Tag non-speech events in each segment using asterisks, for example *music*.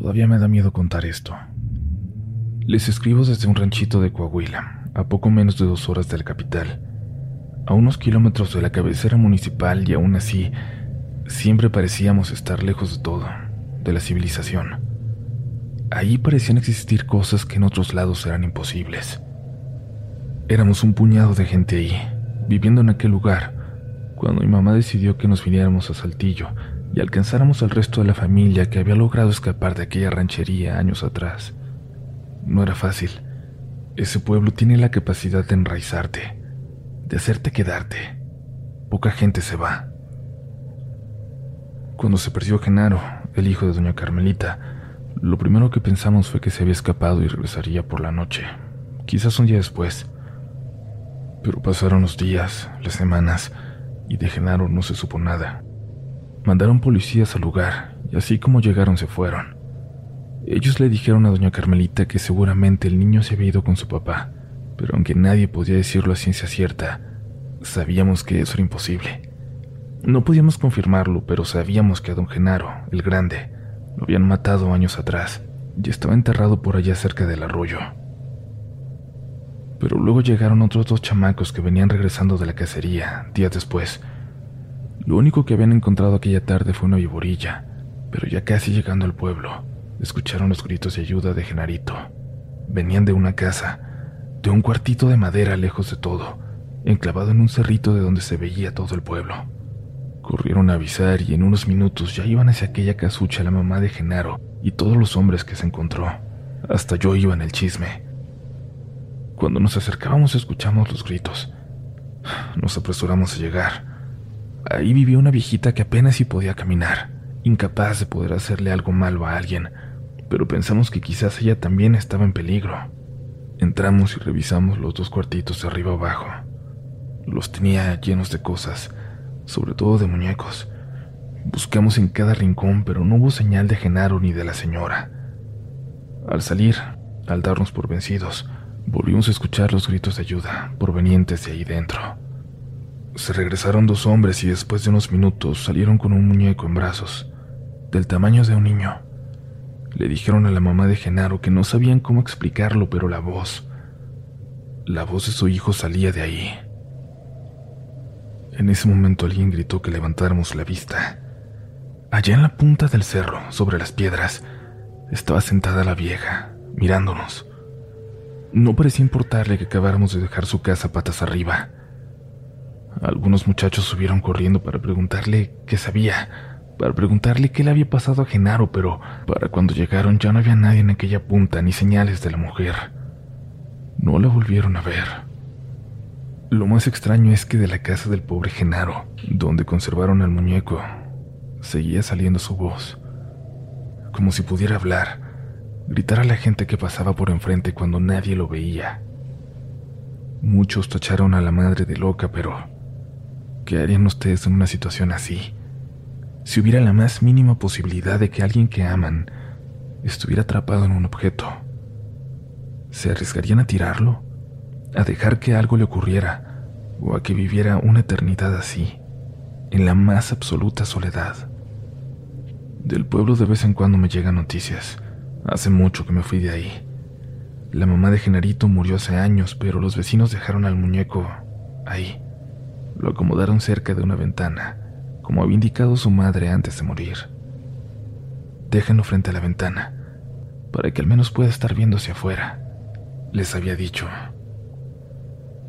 Todavía me da miedo contar esto. Les escribo desde un ranchito de Coahuila, a poco menos de dos horas de la capital, a unos kilómetros de la cabecera municipal y aún así, siempre parecíamos estar lejos de todo, de la civilización. Ahí parecían existir cosas que en otros lados eran imposibles. Éramos un puñado de gente ahí, viviendo en aquel lugar, cuando mi mamá decidió que nos viniéramos a Saltillo y alcanzáramos al resto de la familia que había logrado escapar de aquella ranchería años atrás. No era fácil. Ese pueblo tiene la capacidad de enraizarte, de hacerte quedarte. Poca gente se va. Cuando se perdió Genaro, el hijo de doña Carmelita, lo primero que pensamos fue que se había escapado y regresaría por la noche, quizás un día después. Pero pasaron los días, las semanas, y de Genaro no se supo nada. Mandaron policías al lugar, y así como llegaron se fueron. Ellos le dijeron a doña Carmelita que seguramente el niño se había ido con su papá, pero aunque nadie podía decirlo a ciencia cierta, sabíamos que eso era imposible. No podíamos confirmarlo, pero sabíamos que a don Genaro, el grande, lo habían matado años atrás y estaba enterrado por allá cerca del arroyo. Pero luego llegaron otros dos chamacos que venían regresando de la cacería, días después. Lo único que habían encontrado aquella tarde fue una viborilla, pero ya casi llegando al pueblo, escucharon los gritos de ayuda de Genarito. Venían de una casa, de un cuartito de madera lejos de todo, enclavado en un cerrito de donde se veía todo el pueblo. Corrieron a avisar y en unos minutos ya iban hacia aquella casucha la mamá de Genaro y todos los hombres que se encontró. Hasta yo iba en el chisme. Cuando nos acercábamos escuchamos los gritos. Nos apresuramos a llegar. Ahí vivía una viejita que apenas si podía caminar, incapaz de poder hacerle algo malo a alguien, pero pensamos que quizás ella también estaba en peligro. Entramos y revisamos los dos cuartitos de arriba abajo. Los tenía llenos de cosas, sobre todo de muñecos. Buscamos en cada rincón, pero no hubo señal de Genaro ni de la señora. Al salir, al darnos por vencidos, volvimos a escuchar los gritos de ayuda provenientes de ahí dentro. Se regresaron dos hombres y después de unos minutos salieron con un muñeco en brazos, del tamaño de un niño. Le dijeron a la mamá de Genaro que no sabían cómo explicarlo, pero la voz, la voz de su hijo salía de ahí. En ese momento alguien gritó que levantáramos la vista. Allá en la punta del cerro, sobre las piedras, estaba sentada la vieja, mirándonos. No parecía importarle que acabáramos de dejar su casa patas arriba. Algunos muchachos subieron corriendo para preguntarle qué sabía, para preguntarle qué le había pasado a Genaro, pero para cuando llegaron ya no había nadie en aquella punta ni señales de la mujer. No la volvieron a ver. Lo más extraño es que de la casa del pobre Genaro, donde conservaron al muñeco, seguía saliendo su voz, como si pudiera hablar, gritar a la gente que pasaba por enfrente cuando nadie lo veía. Muchos tacharon a la madre de loca, pero ¿qué harían ustedes en una situación así? Si hubiera la más mínima posibilidad de que alguien que aman estuviera atrapado en un objeto, ¿se arriesgarían a tirarlo? a dejar que algo le ocurriera o a que viviera una eternidad así, en la más absoluta soledad. Del pueblo de vez en cuando me llegan noticias. Hace mucho que me fui de ahí. La mamá de Genarito murió hace años, pero los vecinos dejaron al muñeco ahí. Lo acomodaron cerca de una ventana, como había indicado su madre antes de morir. Déjenlo frente a la ventana, para que al menos pueda estar viendo hacia afuera, les había dicho.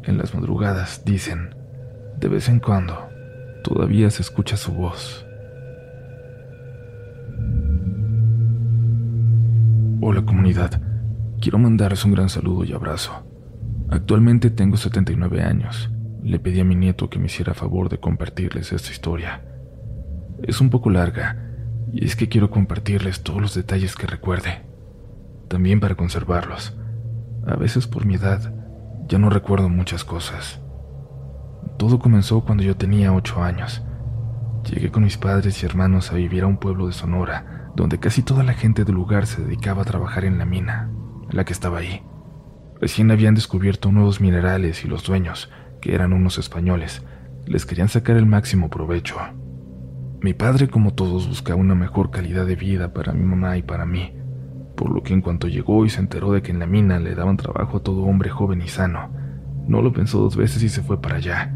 En las madrugadas, dicen, de vez en cuando, todavía se escucha su voz. Hola comunidad, quiero mandarles un gran saludo y abrazo. Actualmente tengo 79 años. Le pedí a mi nieto que me hiciera favor de compartirles esta historia. Es un poco larga, y es que quiero compartirles todos los detalles que recuerde, también para conservarlos. A veces por mi edad, ya no recuerdo muchas cosas. Todo comenzó cuando yo tenía ocho años. Llegué con mis padres y hermanos a vivir a un pueblo de Sonora, donde casi toda la gente del lugar se dedicaba a trabajar en la mina, la que estaba ahí. Recién habían descubierto nuevos minerales y los dueños, que eran unos españoles, les querían sacar el máximo provecho. Mi padre, como todos, buscaba una mejor calidad de vida para mi mamá y para mí, por lo que en cuanto llegó y se enteró de que en la mina le daban trabajo a todo hombre joven y sano, no lo pensó dos veces y se fue para allá.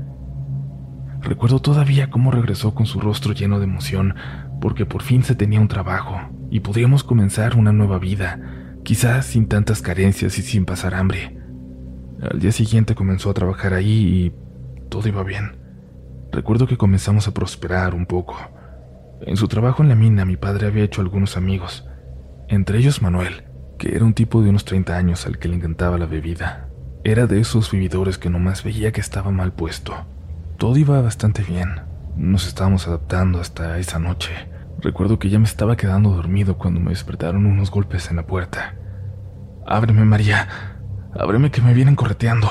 Recuerdo todavía cómo regresó con su rostro lleno de emoción, porque por fin se tenía un trabajo y podríamos comenzar una nueva vida, quizás sin tantas carencias y sin pasar hambre. Al día siguiente comenzó a trabajar ahí y todo iba bien. Recuerdo que comenzamos a prosperar un poco. En su trabajo en la mina mi padre había hecho algunos amigos, entre ellos Manuel, que era un tipo de unos 30 años al que le encantaba la bebida. Era de esos vividores que nomás veía que estaba mal puesto. Todo iba bastante bien. Nos estábamos adaptando hasta esa noche. Recuerdo que ya me estaba quedando dormido cuando me despertaron unos golpes en la puerta. Ábreme, María. Ábreme que me vienen correteando.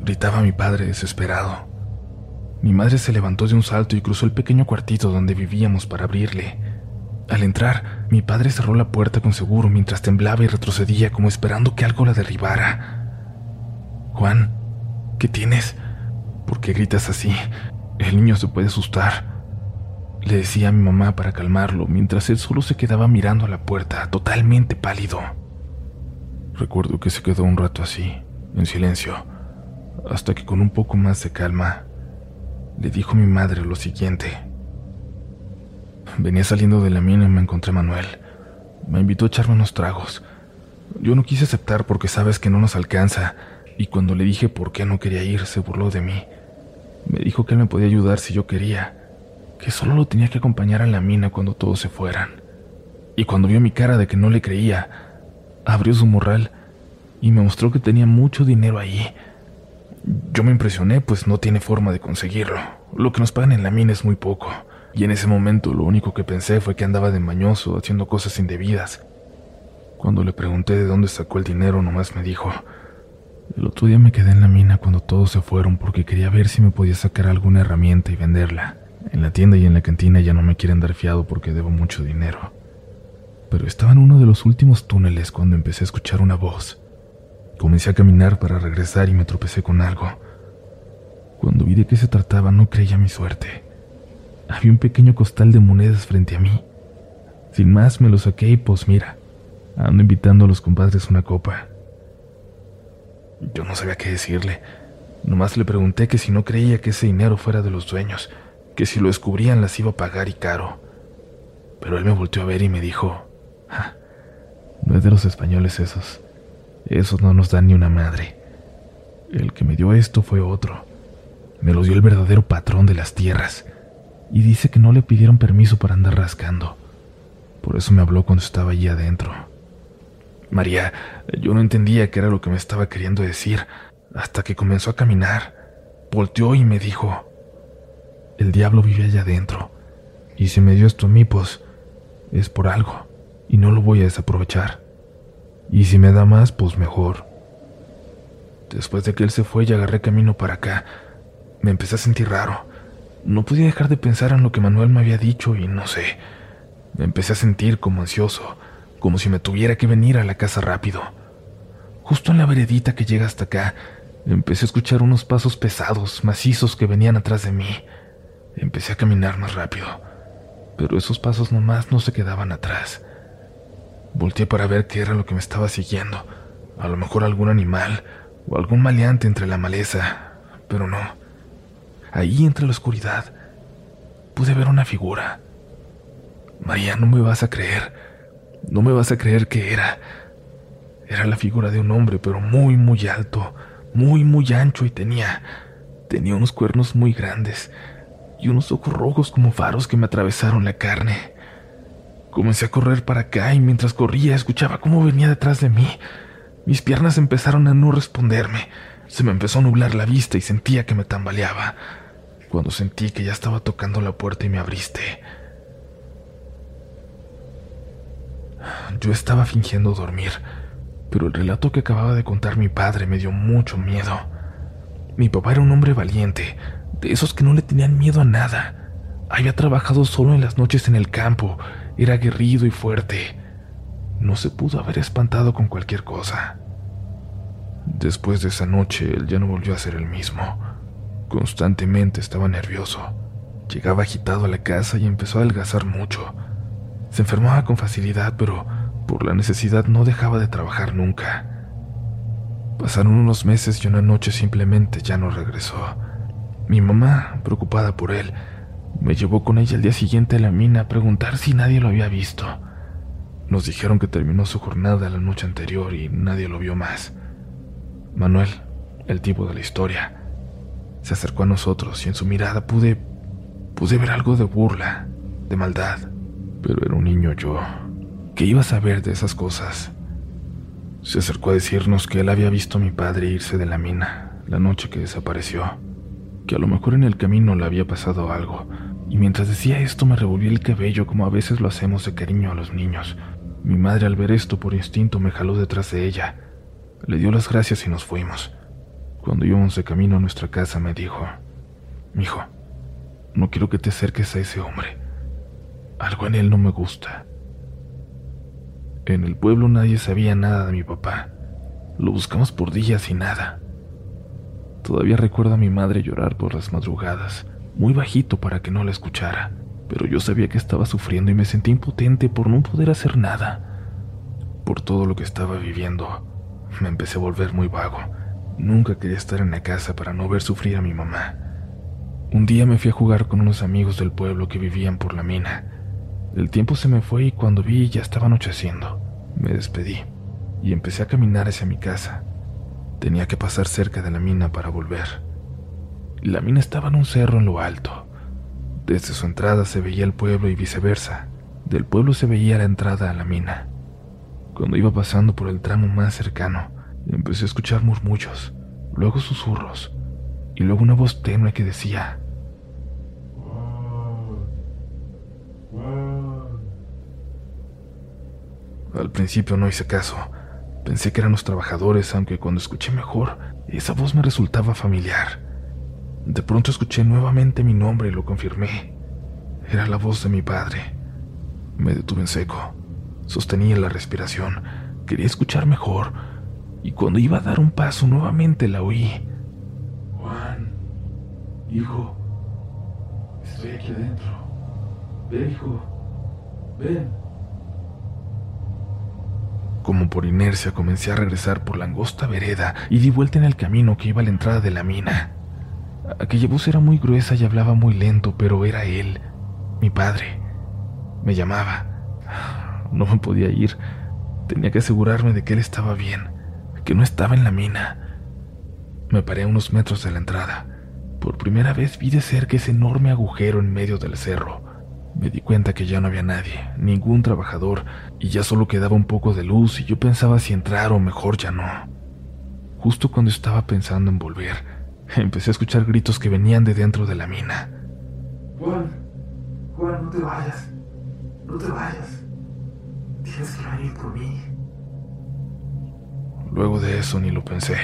Gritaba mi padre desesperado. Mi madre se levantó de un salto y cruzó el pequeño cuartito donde vivíamos para abrirle. Al entrar, mi padre cerró la puerta con seguro mientras temblaba y retrocedía como esperando que algo la derribara. Juan, ¿qué tienes? ¿Por qué gritas así? El niño se puede asustar. Le decía a mi mamá para calmarlo, mientras él solo se quedaba mirando a la puerta, totalmente pálido. Recuerdo que se quedó un rato así, en silencio, hasta que con un poco más de calma, le dijo mi madre lo siguiente. Venía saliendo de la mina y me encontré a Manuel. Me invitó a echarme unos tragos. Yo no quise aceptar porque sabes que no nos alcanza, y cuando le dije por qué no quería ir, se burló de mí. Me dijo que él me podía ayudar si yo quería, que solo lo tenía que acompañar a la mina cuando todos se fueran. Y cuando vio mi cara de que no le creía, abrió su morral y me mostró que tenía mucho dinero ahí. Yo me impresioné, pues no tiene forma de conseguirlo. Lo que nos pagan en la mina es muy poco. Y en ese momento lo único que pensé fue que andaba de mañoso haciendo cosas indebidas. Cuando le pregunté de dónde sacó el dinero, nomás me dijo, el otro día me quedé en la mina cuando todos se fueron porque quería ver si me podía sacar alguna herramienta y venderla. En la tienda y en la cantina ya no me quieren dar fiado porque debo mucho dinero. Pero estaba en uno de los últimos túneles cuando empecé a escuchar una voz. Comencé a caminar para regresar y me tropecé con algo. Cuando vi de qué se trataba no creía mi suerte. Había un pequeño costal de monedas frente a mí. Sin más me lo saqué y pues mira, ando invitando a los compadres una copa. Yo no sabía qué decirle. Nomás le pregunté que si no creía que ese dinero fuera de los dueños, que si lo descubrían las iba a pagar y caro. Pero él me volteó a ver y me dijo, *laughs* no es de los españoles esos. Esos no nos dan ni una madre. El que me dio esto fue otro. Me lo dio el verdadero patrón de las tierras. Y dice que no le pidieron permiso para andar rascando. Por eso me habló cuando estaba allí adentro. María, yo no entendía qué era lo que me estaba queriendo decir, hasta que comenzó a caminar. Volteó y me dijo, el diablo vive allá adentro, y si me dio esto a mí, pues es por algo, y no lo voy a desaprovechar. Y si me da más, pues mejor. Después de que él se fue y agarré camino para acá, me empecé a sentir raro. No podía dejar de pensar en lo que Manuel me había dicho y no sé. Me empecé a sentir como ansioso, como si me tuviera que venir a la casa rápido. Justo en la veredita que llega hasta acá, empecé a escuchar unos pasos pesados, macizos que venían atrás de mí. Empecé a caminar más rápido, pero esos pasos nomás no se quedaban atrás. Volteé para ver qué era lo que me estaba siguiendo. A lo mejor algún animal o algún maleante entre la maleza, pero no. Ahí entre la oscuridad pude ver una figura. María, no me vas a creer. No me vas a creer que era. Era la figura de un hombre, pero muy, muy alto, muy, muy ancho y tenía... tenía unos cuernos muy grandes y unos ojos rojos como faros que me atravesaron la carne. Comencé a correr para acá y mientras corría escuchaba cómo venía detrás de mí. Mis piernas empezaron a no responderme. Se me empezó a nublar la vista y sentía que me tambaleaba. Cuando sentí que ya estaba tocando la puerta y me abriste, Yo estaba fingiendo dormir, pero el relato que acababa de contar mi padre me dio mucho miedo. Mi papá era un hombre valiente, de esos que no le tenían miedo a nada. Había trabajado solo en las noches en el campo, era aguerrido y fuerte. No se pudo haber espantado con cualquier cosa. Después de esa noche, él ya no volvió a ser el mismo. Constantemente estaba nervioso. Llegaba agitado a la casa y empezó a adelgazar mucho. Se enfermaba con facilidad, pero Por la necesidad no dejaba de trabajar nunca. Pasaron unos meses y una noche simplemente ya no regresó. Mi mamá, preocupada por él, me llevó con ella el día siguiente a la mina a preguntar si nadie lo había visto. Nos dijeron que terminó su jornada la noche anterior y nadie lo vio más. Manuel, el tipo de la historia, se acercó a nosotros y en su mirada pude pude ver algo de burla, de maldad, pero era un niño yo. ¿Qué iba a saber de esas cosas? Se acercó a decirnos que él había visto a mi padre irse de la mina la noche que desapareció, que a lo mejor en el camino le había pasado algo, y mientras decía esto me revolví el cabello como a veces lo hacemos de cariño a los niños. Mi madre al ver esto por instinto me jaló detrás de ella, le dio las gracias y nos fuimos. Cuando íbamos de camino a nuestra casa me dijo, Mijo, no quiero que te acerques a ese hombre. Algo en él no me gusta. En el pueblo nadie sabía nada de mi papá. Lo buscamos por días y nada. Todavía recuerdo a mi madre llorar por las madrugadas, muy bajito para que no la escuchara, pero yo sabía que estaba sufriendo y me sentí impotente por no poder hacer nada. Por todo lo que estaba viviendo, me empecé a volver muy vago Nunca quería estar en la casa para no ver sufrir a mi mamá. Un día me fui a jugar con unos amigos del pueblo que vivían por la mina. El tiempo se me fue y cuando vi ya estaba anocheciendo. Me despedí y empecé a caminar hacia mi casa. Tenía que pasar cerca de la mina para volver. La mina estaba en un cerro en lo alto. Desde su entrada se veía el pueblo y viceversa. Del pueblo se veía la entrada a la mina. Cuando iba pasando por el tramo más cercano, Empecé a escuchar murmullos, luego susurros, y luego una voz tenue que decía, Al principio no hice caso. Pensé que eran los trabajadores, aunque cuando escuché mejor, esa voz me resultaba familiar. De pronto escuché nuevamente mi nombre y lo confirmé. Era la voz de mi padre. Me detuve en seco. Sostenía la respiración. Quería escuchar mejor, y cuando iba a dar un paso nuevamente la oí. Juan, hijo, estoy aquí adentro. Ven, hijo, ven. Como por inercia comencé a regresar por la angosta vereda y di vuelta en el camino que iba a la entrada de la mina. Aquella voz era muy gruesa y hablaba muy lento, pero era él, mi padre. Me llamaba. No me podía ir. Tenía que asegurarme de que él estaba bien que no estaba en la mina. Me paré a unos metros de la entrada. Por primera vez vi de cerca ese enorme agujero en medio del cerro. Me di cuenta que ya no había nadie, ningún trabajador, y ya solo quedaba un poco de luz y yo pensaba si entrar o mejor ya no. Justo cuando estaba pensando en volver, empecé a escuchar gritos que venían de dentro de la mina. Juan, Juan, no te vayas, no te vayas. Tienes que venir por mí. Luego de eso ni lo pensé.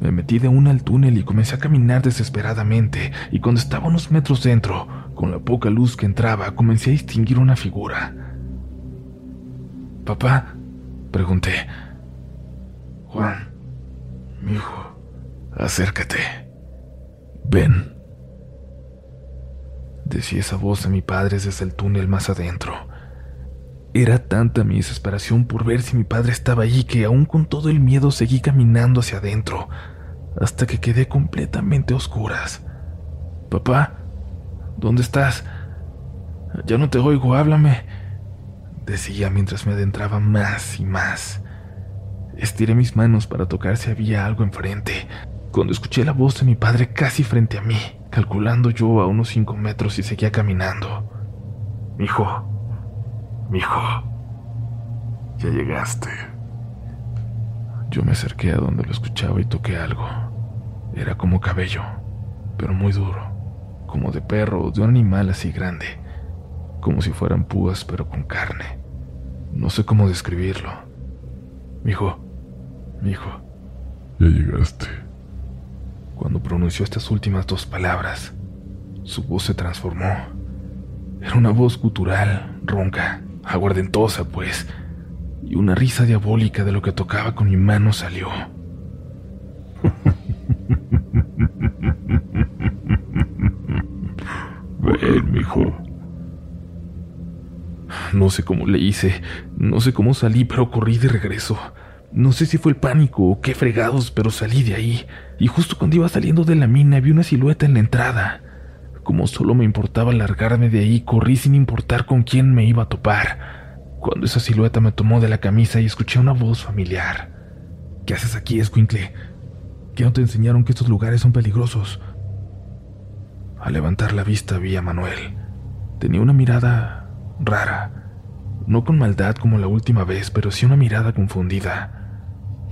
Me metí de una al túnel y comencé a caminar desesperadamente, y cuando estaba unos metros dentro, con la poca luz que entraba, comencé a distinguir una figura. ¿Papá? Pregunté. Juan, mi hijo, acércate. Ven. Decía esa voz de mi padre desde el túnel más adentro. Era tanta mi desesperación por ver si mi padre estaba allí que aún con todo el miedo seguí caminando hacia adentro, hasta que quedé completamente a oscuras. Papá, ¿dónde estás? Ya no te oigo, háblame, decía mientras me adentraba más y más. Estiré mis manos para tocar si había algo enfrente, cuando escuché la voz de mi padre casi frente a mí, calculando yo a unos cinco metros y seguía caminando. Hijo, Mijo, ya llegaste. Yo me acerqué a donde lo escuchaba y toqué algo. Era como cabello, pero muy duro, como de perro o de un animal así grande, como si fueran púas pero con carne. No sé cómo describirlo. Mijo, mijo. Ya llegaste. Cuando pronunció estas últimas dos palabras, su voz se transformó. Era una voz gutural, ronca, aguardentosa, pues, y una risa diabólica de lo que tocaba con mi mano salió. *laughs* Ven, mijo. No sé cómo le hice, no sé cómo salí, pero corrí de regreso. No sé si fue el pánico o qué fregados, pero salí de ahí. Y justo cuando iba saliendo de la mina vi una silueta en la entrada. Como solo me importaba largarme de ahí, corrí sin importar con quién me iba a topar. Cuando esa silueta me tomó de la camisa y escuché una voz familiar. ¿Qué haces aquí, Escuincle? ¿Qué no te enseñaron que estos lugares son peligrosos? Al levantar la vista vi a Manuel. Tenía una mirada rara. No con maldad como la última vez, pero sí una mirada confundida.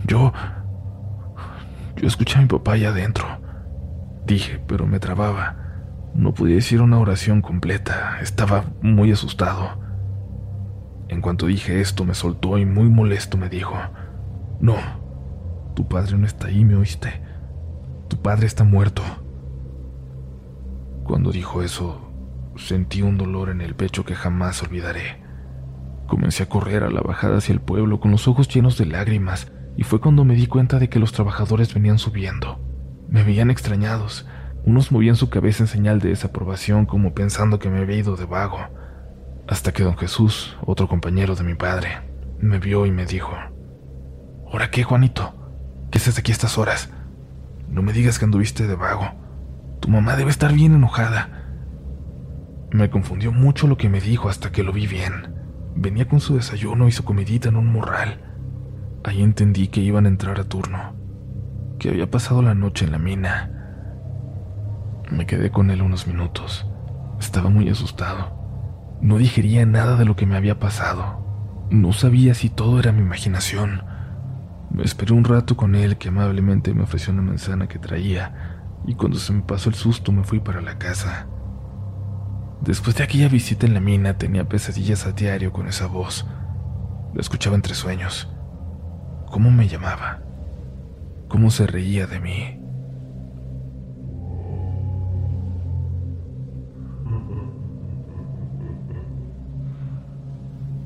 Yo... Yo escuché a mi papá allá adentro. Dije, pero me trababa. No podía decir una oración completa. Estaba muy asustado. En cuanto dije esto, me soltó y muy molesto me dijo, No, tu padre no está ahí, ¿me oíste? Tu padre está muerto. Cuando dijo eso, sentí un dolor en el pecho que jamás olvidaré. Comencé a correr a la bajada hacia el pueblo con los ojos llenos de lágrimas y fue cuando me di cuenta de que los trabajadores venían subiendo. Me veían extrañados. Unos movían su cabeza en señal de desaprobación como pensando que me había ido de vago. Hasta que don Jesús, otro compañero de mi padre, me vio y me dijo, ¿Ahora qué, Juanito? ¿Qué haces aquí a estas horas? No me digas que anduviste de vago. Tu mamá debe estar bien enojada. Me confundió mucho lo que me dijo hasta que lo vi bien. Venía con su desayuno y su comidita en un morral. Ahí entendí que iban a entrar a turno, que había pasado la noche en la mina. Me quedé con él unos minutos. Estaba muy asustado. No digería nada de lo que me había pasado. No sabía si todo era mi imaginación. Me esperé un rato con él que amablemente me ofreció una manzana que traía y cuando se me pasó el susto me fui para la casa. Después de aquella visita en la mina tenía pesadillas a diario con esa voz. La escuchaba entre sueños cómo me llamaba, cómo se reía de mí.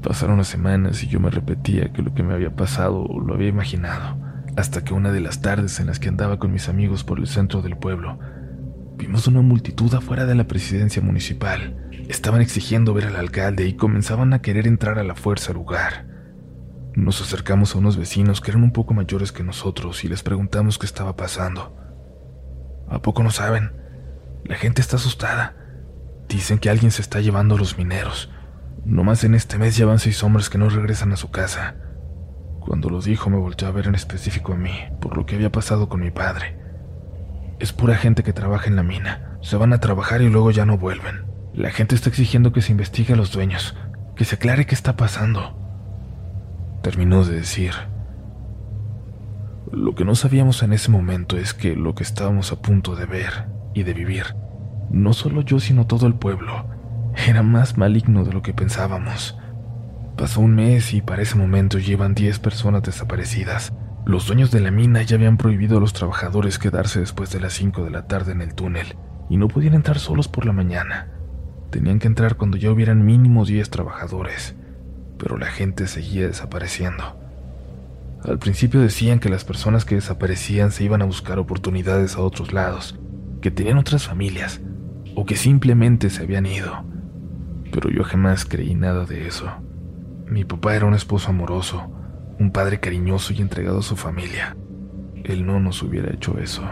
Pasaron las semanas y yo me repetía que lo que me había pasado lo había imaginado, hasta que una de las tardes en las que andaba con mis amigos por el centro del pueblo, vimos una multitud afuera de la presidencia municipal. Estaban exigiendo ver al alcalde y comenzaban a querer entrar a la fuerza al lugar. Nos acercamos a unos vecinos que eran un poco mayores que nosotros y les preguntamos qué estaba pasando. ¿A poco no saben? La gente está asustada. Dicen que alguien se está llevando a los mineros. No más en este mes ya van seis hombres que no regresan a su casa. Cuando lo dijo me volteó a ver en específico a mí, por lo que había pasado con mi padre. Es pura gente que trabaja en la mina. Se van a trabajar y luego ya no vuelven. La gente está exigiendo que se investigue a los dueños, que se aclare qué está pasando terminó de decir. Lo que no sabíamos en ese momento es que lo que estábamos a punto de ver y de vivir, no solo yo sino todo el pueblo, era más maligno de lo que pensábamos. Pasó un mes y para ese momento llevan 10 personas desaparecidas. Los dueños de la mina ya habían prohibido a los trabajadores quedarse después de las 5 de la tarde en el túnel y no podían entrar solos por la mañana. Tenían que entrar cuando ya hubieran mínimo 10 trabajadores pero la gente seguía desapareciendo. Al principio decían que las personas que desaparecían se iban a buscar oportunidades a otros lados, que tenían otras familias, o que simplemente se habían ido. Pero yo jamás creí nada de eso. Mi papá era un esposo amoroso, un padre cariñoso y entregado a su familia. Él no nos hubiera hecho eso.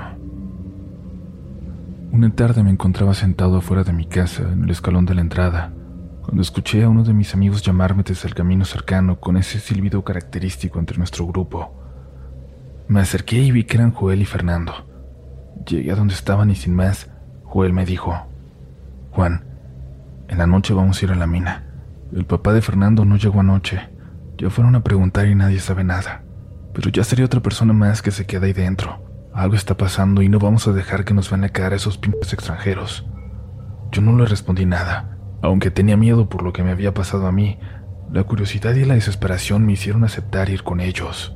Una tarde me encontraba sentado afuera de mi casa, en el escalón de la entrada, cuando escuché a uno de mis amigos llamarme desde el camino cercano con ese silbido característico entre nuestro grupo. Me acerqué y vi que eran Joel y Fernando. Llegué a donde estaban y sin más, Joel me dijo, Juan, en la noche vamos a ir a la mina. El papá de Fernando no llegó anoche. Ya fueron a preguntar y nadie sabe nada. Pero ya sería otra persona más que se queda ahí dentro. Algo está pasando y no vamos a dejar que nos van a caer esos pinches extranjeros. Yo no le respondí nada. Aunque tenía miedo por lo que me había pasado a mí, la curiosidad y la desesperación me hicieron aceptar ir con ellos.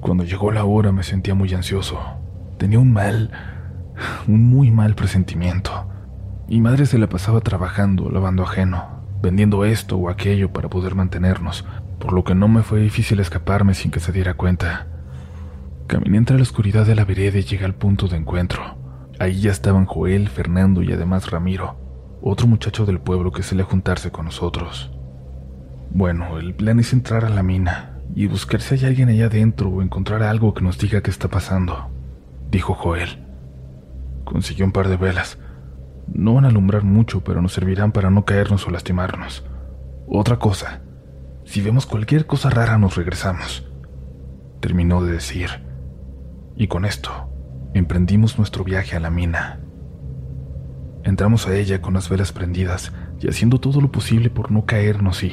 Cuando llegó la hora me sentía muy ansioso. Tenía un mal, un muy mal presentimiento. Mi madre se la pasaba trabajando, lavando ajeno, vendiendo esto o aquello para poder mantenernos, por lo que no me fue difícil escaparme sin que se diera cuenta. Caminé entre la oscuridad de la vereda y llegué al punto de encuentro. Ahí ya estaban Joel, Fernando y además Ramiro otro muchacho del pueblo que suele juntarse con nosotros. Bueno, el plan es entrar a la mina y buscar si hay alguien allá adentro o encontrar algo que nos diga qué está pasando, dijo Joel. Consiguió un par de velas. No van a alumbrar mucho, pero nos servirán para no caernos o lastimarnos. Otra cosa, si vemos cualquier cosa rara nos regresamos, terminó de decir. Y con esto, emprendimos nuestro viaje a la mina. Entramos a ella con las velas prendidas y haciendo todo lo posible por no caernos y,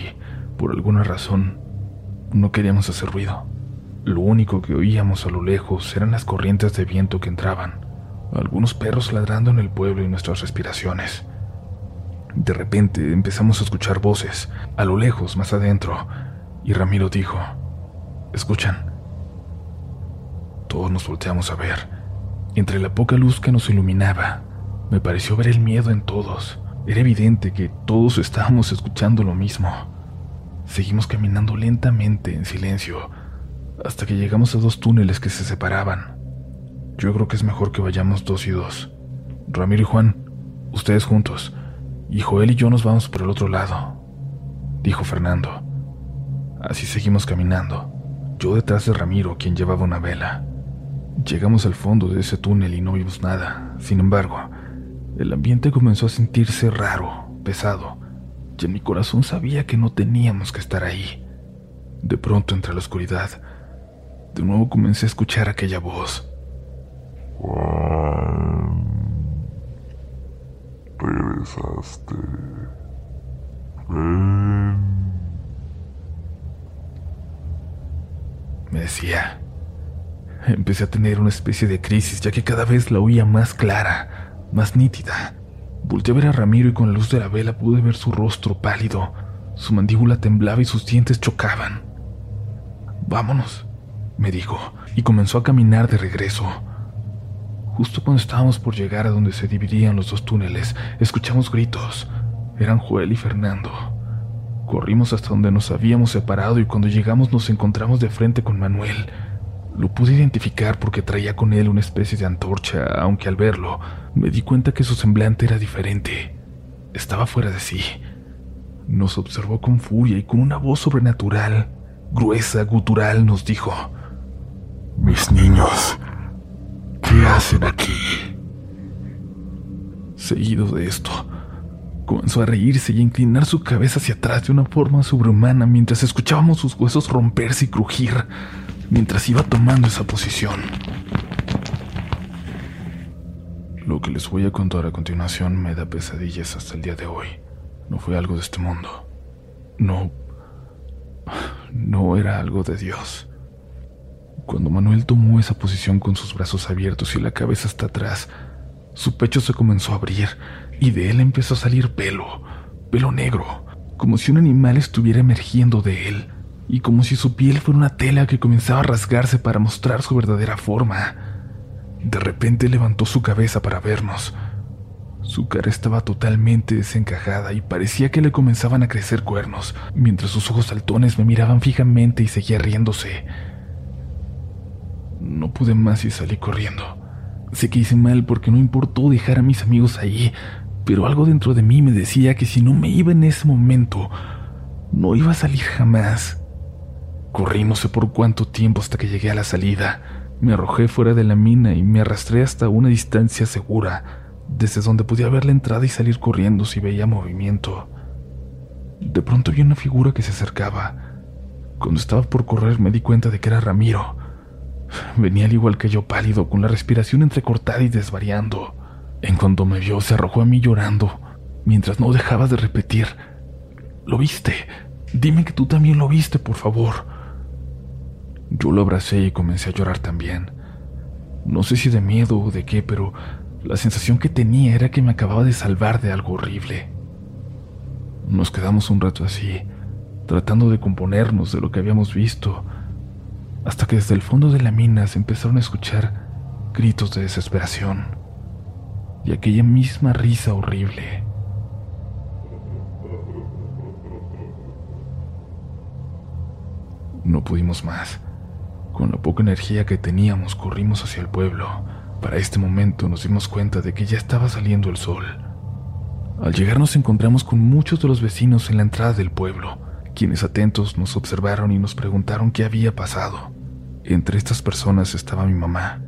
por alguna razón, no queríamos hacer ruido. Lo único que oíamos a lo lejos eran las corrientes de viento que entraban, algunos perros ladrando en el pueblo y nuestras respiraciones. De repente empezamos a escuchar voces, a lo lejos, más adentro, y Ramiro dijo, ¿escuchan? Todos nos volteamos a ver. Entre la poca luz que nos iluminaba, me pareció ver el miedo en todos. Era evidente que todos estábamos escuchando lo mismo. Seguimos caminando lentamente en silencio hasta que llegamos a dos túneles que se separaban. Yo creo que es mejor que vayamos dos y dos. Ramiro y Juan, ustedes juntos, y Joel y yo nos vamos por el otro lado, dijo Fernando. Así seguimos caminando, yo detrás de Ramiro, quien llevaba una vela. Llegamos al fondo de ese túnel y no vimos nada. Sin embargo, el ambiente comenzó a sentirse raro, pesado y en mi corazón sabía que no teníamos que estar ahí. De pronto, entre la oscuridad, de nuevo comencé a escuchar aquella voz. Juan, regresaste. Ven. Me decía. Empecé a tener una especie de crisis, ya que cada vez la oía más clara, más nítida. Volté a ver a Ramiro y con la luz de la vela pude ver su rostro pálido. Su mandíbula temblaba y sus dientes chocaban. Vámonos, me dijo, y comenzó a caminar de regreso. Justo cuando estábamos por llegar a donde se dividían los dos túneles, escuchamos gritos. Eran Joel y Fernando. Corrimos hasta donde nos habíamos separado y cuando llegamos nos encontramos de frente con Manuel. Lo pude identificar porque traía con él una especie de antorcha, aunque al verlo me di cuenta que su semblante era diferente. Estaba fuera de sí. Nos observó con furia y con una voz sobrenatural, gruesa, gutural, nos dijo, Mis niños, ¿qué hacen aquí? Seguido de esto, comenzó a reírse y a inclinar su cabeza hacia atrás de una forma sobrehumana mientras escuchábamos sus huesos romperse y crujir mientras iba tomando esa posición. Lo que les voy a contar a continuación me da pesadillas hasta el día de hoy. No fue algo de este mundo. No... No era algo de Dios. Cuando Manuel tomó esa posición con sus brazos abiertos y la cabeza hasta atrás, su pecho se comenzó a abrir y de él empezó a salir pelo, pelo negro, como si un animal estuviera emergiendo de él y como si su piel fuera una tela que comenzaba a rasgarse para mostrar su verdadera forma. De repente levantó su cabeza para vernos. Su cara estaba totalmente desencajada y parecía que le comenzaban a crecer cuernos, mientras sus ojos saltones me miraban fijamente y seguía riéndose. No pude más y salí corriendo. Sé que hice mal porque no importó dejar a mis amigos ahí, pero algo dentro de mí me decía que si no me iba en ese momento, no iba a salir jamás. Corrí no sé por cuánto tiempo hasta que llegué a la salida. Me arrojé fuera de la mina y me arrastré hasta una distancia segura, desde donde podía ver la entrada y salir corriendo si veía movimiento. De pronto vi una figura que se acercaba. Cuando estaba por correr me di cuenta de que era Ramiro. Venía al igual que yo pálido, con la respiración entrecortada y desvariando. En cuanto me vio, se arrojó a mí llorando, mientras no dejaba de repetir, ¿Lo viste? Dime que tú también lo viste, por favor. Yo lo abracé y comencé a llorar también. No sé si de miedo o de qué, pero la sensación que tenía era que me acababa de salvar de algo horrible. Nos quedamos un rato así, tratando de componernos de lo que habíamos visto, hasta que desde el fondo de la mina se empezaron a escuchar gritos de desesperación y aquella misma risa horrible. No pudimos más. Con la poca energía que teníamos corrimos hacia el pueblo. Para este momento nos dimos cuenta de que ya estaba saliendo el sol. Al llegar nos encontramos con muchos de los vecinos en la entrada del pueblo, quienes atentos nos observaron y nos preguntaron qué había pasado. Entre estas personas estaba mi mamá,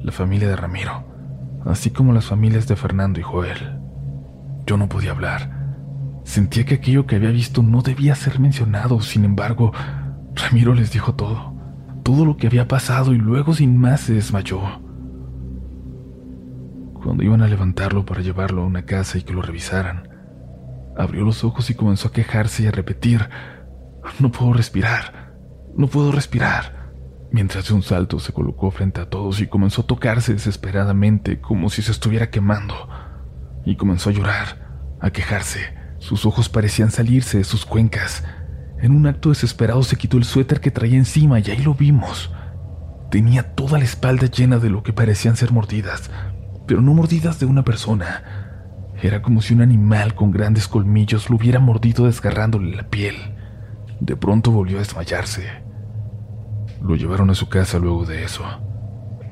la familia de Ramiro, así como las familias de Fernando y Joel. Yo no podía hablar. Sentía que aquello que había visto no debía ser mencionado, sin embargo, Ramiro les dijo todo, todo lo que había pasado y luego sin más se desmayó. Cuando iban a levantarlo para llevarlo a una casa y que lo revisaran, abrió los ojos y comenzó a quejarse y a repetir, no puedo respirar, no puedo respirar mientras de un salto se colocó frente a todos y comenzó a tocarse desesperadamente como si se estuviera quemando, y comenzó a llorar, a quejarse. Sus ojos parecían salirse de sus cuencas. En un acto desesperado se quitó el suéter que traía encima y ahí lo vimos. Tenía toda la espalda llena de lo que parecían ser mordidas, pero no mordidas de una persona. Era como si un animal con grandes colmillos lo hubiera mordido desgarrándole la piel. De pronto volvió a desmayarse. Lo llevaron a su casa luego de eso.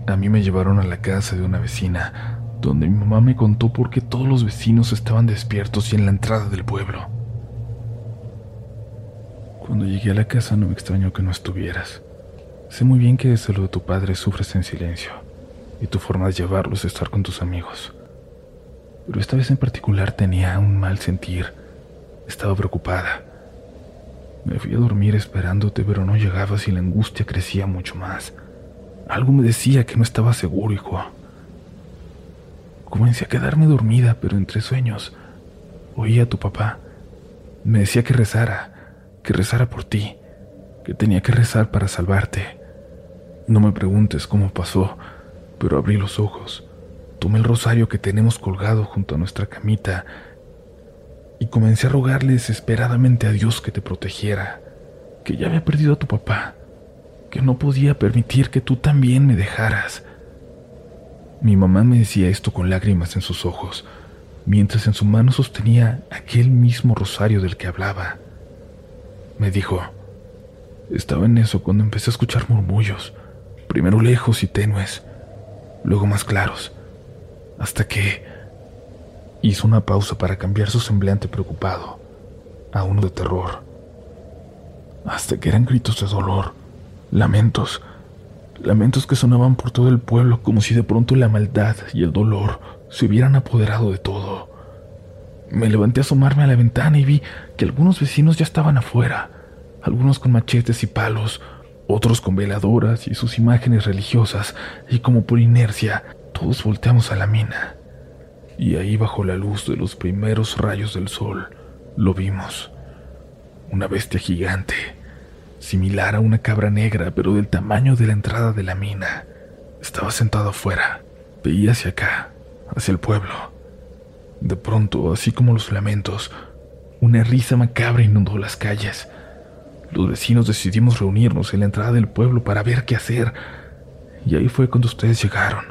A mí me llevaron a la casa de una vecina, donde mi mamá me contó por qué todos los vecinos estaban despiertos y en la entrada del pueblo. Cuando llegué a la casa no me extrañó que no estuvieras. Sé muy bien que desde lo de tu padre sufres en silencio, y tu forma de llevarlo es estar con tus amigos. Pero esta vez en particular tenía un mal sentir. Estaba preocupada. Me fui a dormir esperándote, pero no llegabas y la angustia crecía mucho más. Algo me decía que no estaba seguro, hijo. Comencé a quedarme dormida, pero entre sueños oí a tu papá. Me decía que rezara, que rezara por ti, que tenía que rezar para salvarte. No me preguntes cómo pasó, pero abrí los ojos, tomé el rosario que tenemos colgado junto a nuestra camita y comencé a rogarle desesperadamente a Dios que te protegiera, que ya había perdido a tu papá, que no podía permitir que tú también me dejaras. Mi mamá me decía esto con lágrimas en sus ojos, mientras en su mano sostenía aquel mismo rosario del que hablaba. Me dijo, estaba en eso cuando empecé a escuchar murmullos, primero lejos y tenues, luego más claros, hasta que Hizo una pausa para cambiar su semblante preocupado a uno de terror, hasta que eran gritos de dolor, lamentos, lamentos que sonaban por todo el pueblo como si de pronto la maldad y el dolor se hubieran apoderado de todo. Me levanté a asomarme a la ventana y vi que algunos vecinos ya estaban afuera, algunos con machetes y palos, otros con veladoras y sus imágenes religiosas, y como por inercia, todos volteamos a la mina y ahí bajo la luz de los primeros rayos del sol lo vimos. Una bestia gigante, similar a una cabra negra, pero del tamaño de la entrada de la mina. Estaba sentado afuera, veía hacia acá, hacia el pueblo. De pronto, así como los lamentos, una risa macabra inundó las calles. Los vecinos decidimos reunirnos en la entrada del pueblo para ver qué hacer, y ahí fue cuando ustedes llegaron.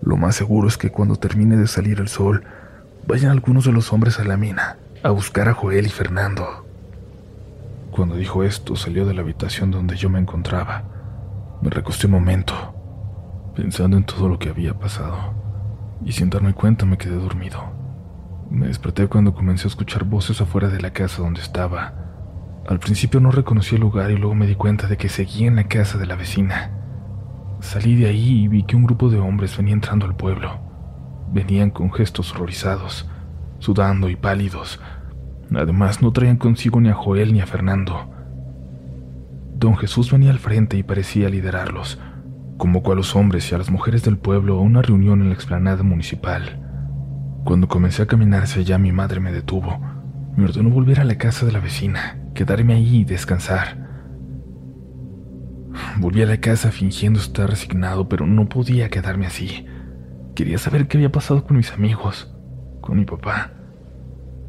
Lo más seguro es que cuando termine de salir el sol, vayan algunos de los hombres a la mina a buscar a Joel y Fernando. Cuando dijo esto, salió de la habitación donde yo me encontraba. Me recosté un momento, pensando en todo lo que había pasado, y sin darme cuenta me quedé dormido. Me desperté cuando comencé a escuchar voces afuera de la casa donde estaba. Al principio no reconocí el lugar y luego me di cuenta de que seguía en la casa de la vecina. Salí de ahí y vi que un grupo de hombres venía entrando al pueblo. Venían con gestos horrorizados, sudando y pálidos. Además, no traían consigo ni a Joel ni a Fernando. Don Jesús venía al frente y parecía liderarlos. Convocó a los hombres y a las mujeres del pueblo a una reunión en la explanada municipal. Cuando comencé a caminar hacia allá, mi madre me detuvo. Me ordenó volver a la casa de la vecina, quedarme ahí y descansar. Volví a la casa fingiendo estar resignado, pero no podía quedarme así. Quería saber qué había pasado con mis amigos, con mi papá.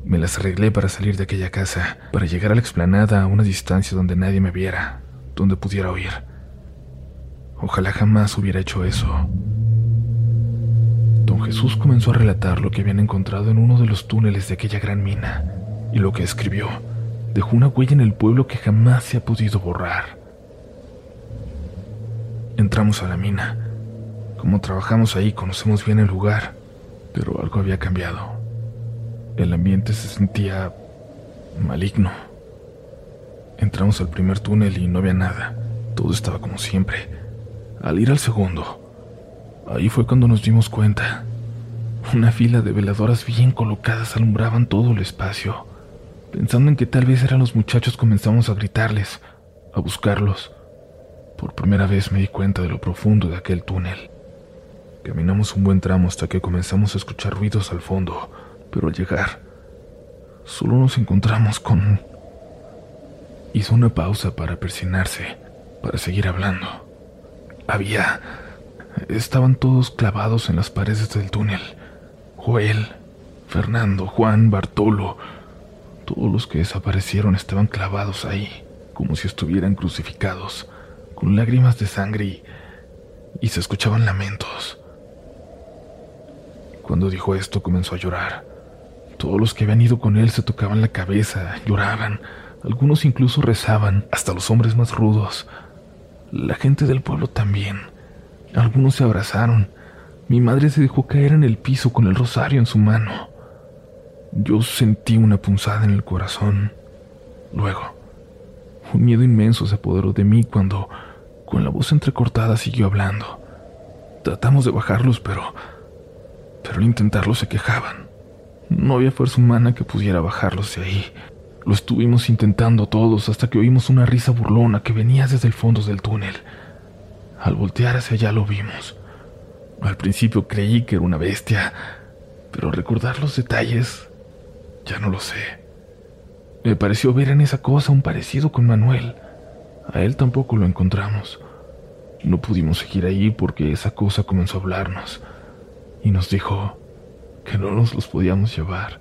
Me las arreglé para salir de aquella casa, para llegar a la explanada a una distancia donde nadie me viera, donde pudiera oír. Ojalá jamás hubiera hecho eso. Don Jesús comenzó a relatar lo que habían encontrado en uno de los túneles de aquella gran mina, y lo que escribió dejó una huella en el pueblo que jamás se ha podido borrar. Entramos a la mina. Como trabajamos ahí, conocemos bien el lugar, pero algo había cambiado. El ambiente se sentía maligno. Entramos al primer túnel y no había nada. Todo estaba como siempre. Al ir al segundo, ahí fue cuando nos dimos cuenta. Una fila de veladoras bien colocadas alumbraban todo el espacio. Pensando en que tal vez eran los muchachos, comenzamos a gritarles, a buscarlos. Por primera vez me di cuenta de lo profundo de aquel túnel. Caminamos un buen tramo hasta que comenzamos a escuchar ruidos al fondo, pero al llegar, solo nos encontramos con... Hizo una pausa para persinarse, para seguir hablando. Había... Estaban todos clavados en las paredes del túnel. Joel, Fernando, Juan, Bartolo, todos los que desaparecieron estaban clavados ahí, como si estuvieran crucificados, con lágrimas de sangre y, y se escuchaban lamentos. Cuando dijo esto comenzó a llorar. Todos los que habían ido con él se tocaban la cabeza, lloraban, algunos incluso rezaban, hasta los hombres más rudos. La gente del pueblo también. Algunos se abrazaron. Mi madre se dejó caer en el piso con el rosario en su mano. Yo sentí una punzada en el corazón. Luego, un miedo inmenso se apoderó de mí cuando, con la voz entrecortada, siguió hablando. Tratamos de bajarlos, pero pero al intentarlo se quejaban. No había fuerza humana que pudiera bajarlos de ahí. Lo estuvimos intentando todos hasta que oímos una risa burlona que venía desde el fondo del túnel. Al voltear hacia allá lo vimos. Al principio creí que era una bestia, pero recordar los detalles ya no lo sé. Me pareció ver en esa cosa un parecido con Manuel. A él tampoco lo encontramos. No pudimos seguir ahí porque esa cosa comenzó a hablarnos y nos dijo que no nos los podíamos llevar,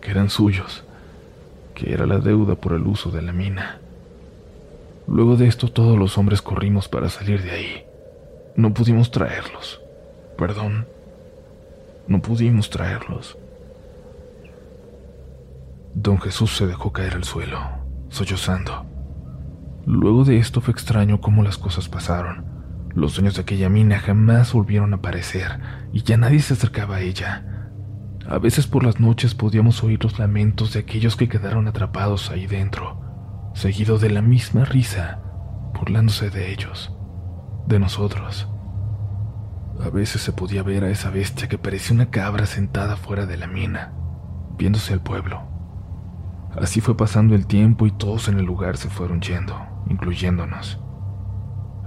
que eran suyos, que era la deuda por el uso de la mina. Luego de esto todos los hombres corrimos para salir de ahí. No pudimos traerlos. Perdón. No pudimos traerlos. Don Jesús se dejó caer al suelo, sollozando. Luego de esto fue extraño cómo las cosas pasaron. Los dueños de aquella mina jamás volvieron a aparecer y ya nadie se acercaba a ella. A veces por las noches podíamos oír los lamentos de aquellos que quedaron atrapados ahí dentro, seguido de la misma risa, burlándose de ellos, de nosotros. A veces se podía ver a esa bestia que parecía una cabra sentada fuera de la mina, viéndose al pueblo. Así fue pasando el tiempo y todos en el lugar se fueron yendo, incluyéndonos.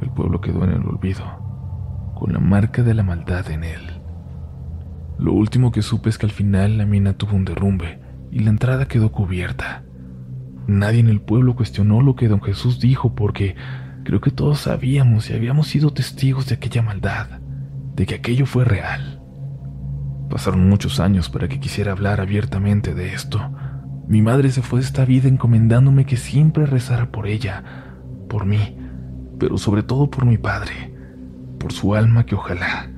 El pueblo quedó en el olvido, con la marca de la maldad en él. Lo último que supe es que al final la mina tuvo un derrumbe y la entrada quedó cubierta. Nadie en el pueblo cuestionó lo que don Jesús dijo porque creo que todos sabíamos y habíamos sido testigos de aquella maldad, de que aquello fue real. Pasaron muchos años para que quisiera hablar abiertamente de esto. Mi madre se fue de esta vida encomendándome que siempre rezara por ella, por mí, pero sobre todo por mi padre, por su alma que ojalá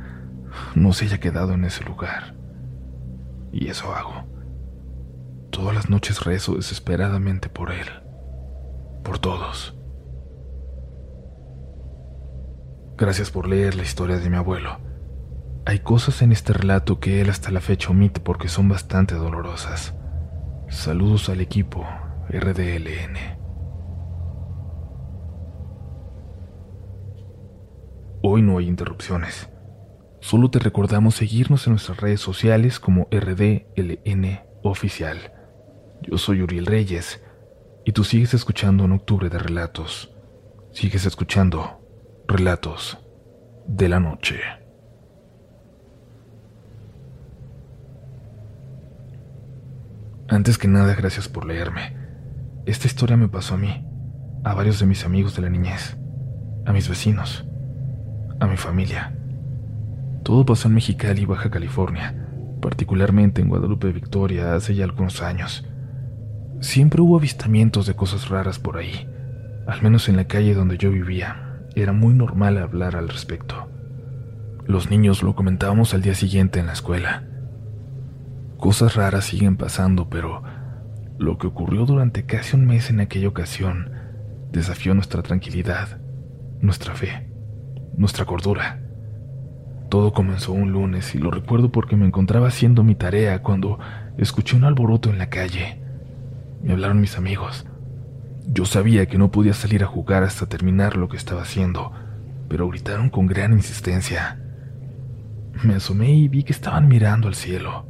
no se haya quedado en ese lugar. Y eso hago. Todas las noches rezo desesperadamente por él, por todos. Gracias por leer la historia de mi abuelo. Hay cosas en este relato que él hasta la fecha omite porque son bastante dolorosas. Saludos al equipo RDLN. Hoy no hay interrupciones. Solo te recordamos seguirnos en nuestras redes sociales como RDLN Oficial. Yo soy Uriel Reyes y tú sigues escuchando en octubre de relatos. Sigues escuchando relatos de la noche. Antes que nada, gracias por leerme. Esta historia me pasó a mí, a varios de mis amigos de la niñez, a mis vecinos a mi familia. Todo pasó en Mexicali, Baja California, particularmente en Guadalupe Victoria hace ya algunos años. Siempre hubo avistamientos de cosas raras por ahí, al menos en la calle donde yo vivía. Era muy normal hablar al respecto. Los niños lo comentábamos al día siguiente en la escuela. Cosas raras siguen pasando, pero lo que ocurrió durante casi un mes en aquella ocasión desafió nuestra tranquilidad, nuestra fe nuestra cordura. Todo comenzó un lunes y lo recuerdo porque me encontraba haciendo mi tarea cuando escuché un alboroto en la calle. Me hablaron mis amigos. Yo sabía que no podía salir a jugar hasta terminar lo que estaba haciendo, pero gritaron con gran insistencia. Me asomé y vi que estaban mirando al cielo.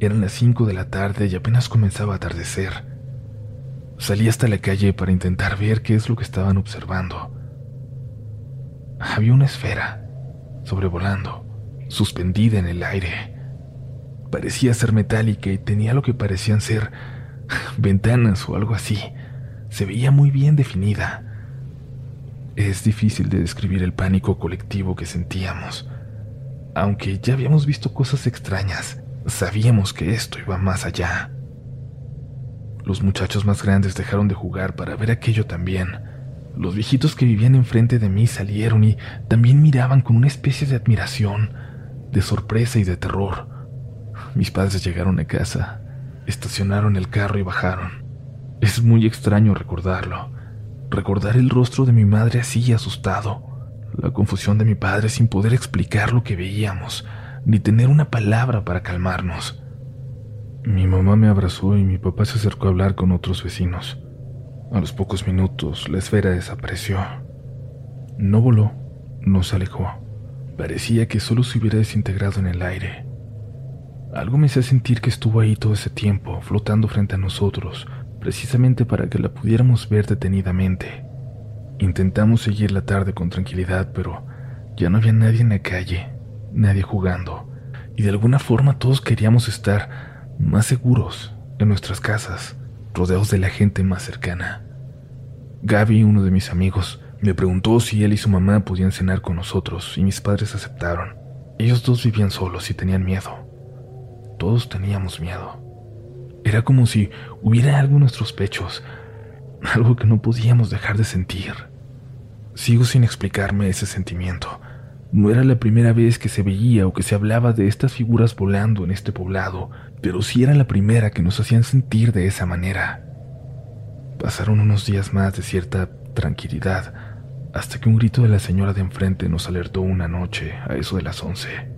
Eran las cinco de la tarde y apenas comenzaba a atardecer. Salí hasta la calle para intentar ver qué es lo que estaban observando. Había una esfera, sobrevolando, suspendida en el aire. Parecía ser metálica y tenía lo que parecían ser *laughs* ventanas o algo así. Se veía muy bien definida. Es difícil de describir el pánico colectivo que sentíamos. Aunque ya habíamos visto cosas extrañas, sabíamos que esto iba más allá. Los muchachos más grandes dejaron de jugar para ver aquello también. Los viejitos que vivían enfrente de mí salieron y también miraban con una especie de admiración, de sorpresa y de terror. Mis padres llegaron a casa, estacionaron el carro y bajaron. Es muy extraño recordarlo, recordar el rostro de mi madre así asustado, la confusión de mi padre sin poder explicar lo que veíamos, ni tener una palabra para calmarnos. Mi mamá me abrazó y mi papá se acercó a hablar con otros vecinos. A los pocos minutos, la esfera desapareció. No voló, no se alejó. Parecía que solo se hubiera desintegrado en el aire. Algo me hacía sentir que estuvo ahí todo ese tiempo, flotando frente a nosotros, precisamente para que la pudiéramos ver detenidamente. Intentamos seguir la tarde con tranquilidad, pero ya no había nadie en la calle, nadie jugando, y de alguna forma todos queríamos estar más seguros en nuestras casas, rodeados de la gente más cercana. Gaby, uno de mis amigos, me preguntó si él y su mamá podían cenar con nosotros, y mis padres aceptaron. Ellos dos vivían solos y tenían miedo. Todos teníamos miedo. Era como si hubiera algo en nuestros pechos, algo que no podíamos dejar de sentir. Sigo sin explicarme ese sentimiento. No era la primera vez que se veía o que se hablaba de estas figuras volando en este poblado, pero sí era la primera que nos hacían sentir de esa manera. Pasaron unos días más de cierta tranquilidad, hasta que un grito de la señora de enfrente nos alertó una noche, a eso de las once.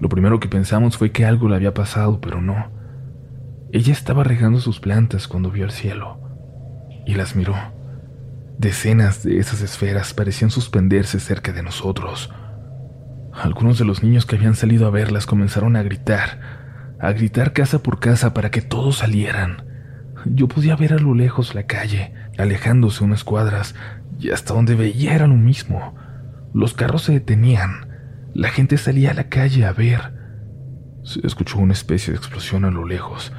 Lo primero que pensamos fue que algo le había pasado, pero no. Ella estaba regando sus plantas cuando vio el cielo y las miró. Decenas de esas esferas parecían suspenderse cerca de nosotros. Algunos de los niños que habían salido a verlas comenzaron a gritar, a gritar casa por casa para que todos salieran. Yo podía ver a lo lejos la calle, alejándose unas cuadras, y hasta donde veía era lo mismo. Los carros se detenían, la gente salía a la calle a ver. Se escuchó una especie de explosión a lo lejos,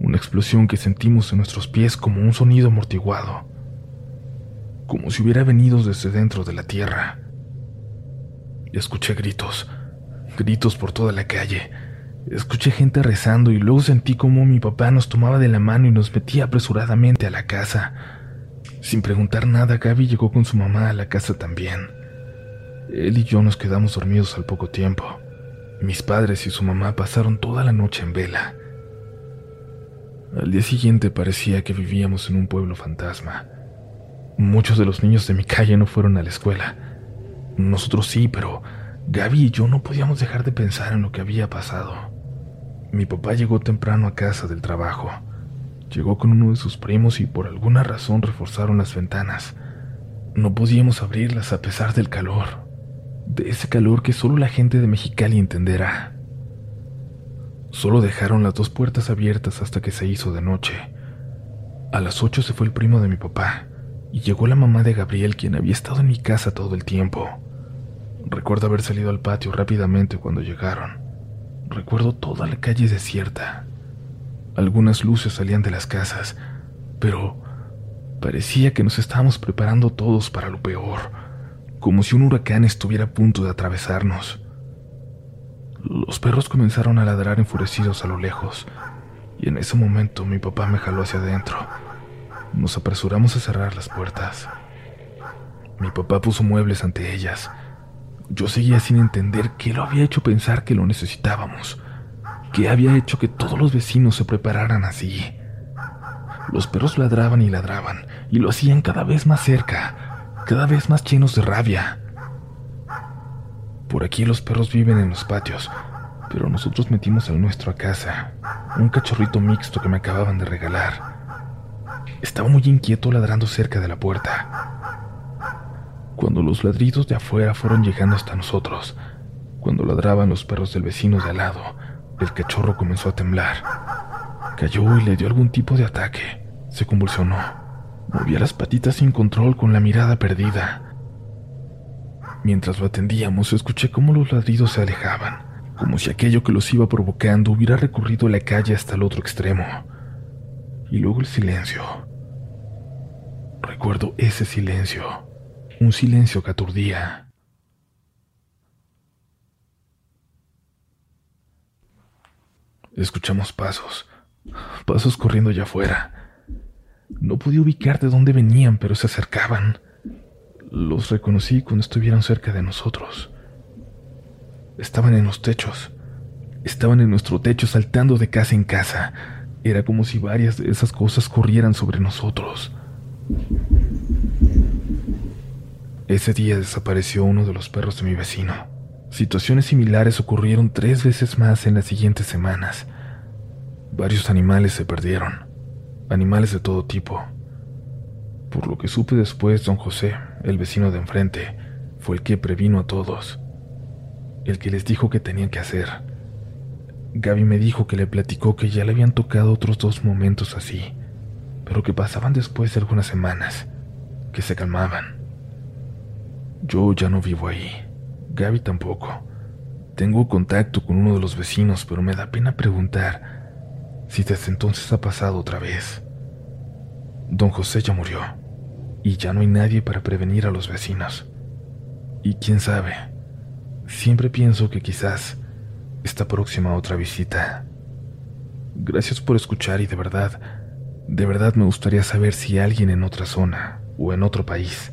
una explosión que sentimos en nuestros pies como un sonido amortiguado, como si hubiera venido desde dentro de la tierra. Escuché gritos, gritos por toda la calle. Escuché gente rezando y luego sentí como mi papá nos tomaba de la mano y nos metía apresuradamente a la casa. Sin preguntar nada, Gaby llegó con su mamá a la casa también. Él y yo nos quedamos dormidos al poco tiempo. Mis padres y su mamá pasaron toda la noche en vela. Al día siguiente parecía que vivíamos en un pueblo fantasma. Muchos de los niños de mi calle no fueron a la escuela. Nosotros sí, pero Gaby y yo no podíamos dejar de pensar en lo que había pasado. Mi papá llegó temprano a casa del trabajo. Llegó con uno de sus primos y por alguna razón reforzaron las ventanas. No podíamos abrirlas a pesar del calor, de ese calor que solo la gente de Mexicali entenderá. Solo dejaron las dos puertas abiertas hasta que se hizo de noche. A las ocho se fue el primo de mi papá y llegó la mamá de Gabriel quien había estado en mi casa todo el tiempo. Recuerdo haber salido al patio rápidamente cuando llegaron. Recuerdo toda la calle desierta. Algunas luces salían de las casas, pero parecía que nos estábamos preparando todos para lo peor, como si un huracán estuviera a punto de atravesarnos. Los perros comenzaron a ladrar enfurecidos a lo lejos, y en ese momento mi papá me jaló hacia adentro. Nos apresuramos a cerrar las puertas. Mi papá puso muebles ante ellas. Yo seguía sin entender qué lo había hecho pensar que lo necesitábamos, qué había hecho que todos los vecinos se prepararan así. Los perros ladraban y ladraban, y lo hacían cada vez más cerca, cada vez más llenos de rabia. Por aquí los perros viven en los patios, pero nosotros metimos el nuestro a casa, un cachorrito mixto que me acababan de regalar. estaba muy inquieto ladrando cerca de la puerta. Cuando los ladridos de afuera fueron llegando hasta nosotros, cuando ladraban los perros del vecino de al lado, el cachorro comenzó a temblar. Cayó y le dio algún tipo de ataque. Se convulsionó. Movía las patitas sin control con la mirada perdida. Mientras lo atendíamos, escuché cómo los ladridos se alejaban, como si aquello que los iba provocando hubiera recorrido la calle hasta el otro extremo. Y luego el silencio. Recuerdo ese silencio, un silencio que aturdía. Escuchamos pasos, pasos corriendo allá afuera. No podía ubicar de dónde venían, pero se acercaban. Los reconocí cuando estuvieron cerca de nosotros. Estaban en los techos. Estaban en nuestro techo saltando de casa en casa. Era como si varias de esas cosas corrieran sobre nosotros. Ese día desapareció uno de los perros de mi vecino. Situaciones similares ocurrieron tres veces más en las siguientes semanas. Varios animales se perdieron, animales de todo tipo. Por lo que supe después, don José, el vecino de enfrente, fue el que previno a todos, el que les dijo que tenían que hacer. Gaby me dijo que le platicó que ya le habían tocado otros dos momentos así, pero que pasaban después de algunas semanas, que se calmaban. Yo ya no vivo ahí, Gaby tampoco. Tengo contacto con uno de los vecinos, pero me da pena preguntar si desde entonces ha pasado otra vez. Don José ya murió y ya no hay nadie para prevenir a los vecinos. Y quién sabe, siempre pienso que quizás está próxima otra visita. Gracias por escuchar y de verdad, de verdad me gustaría saber si alguien en otra zona o en otro país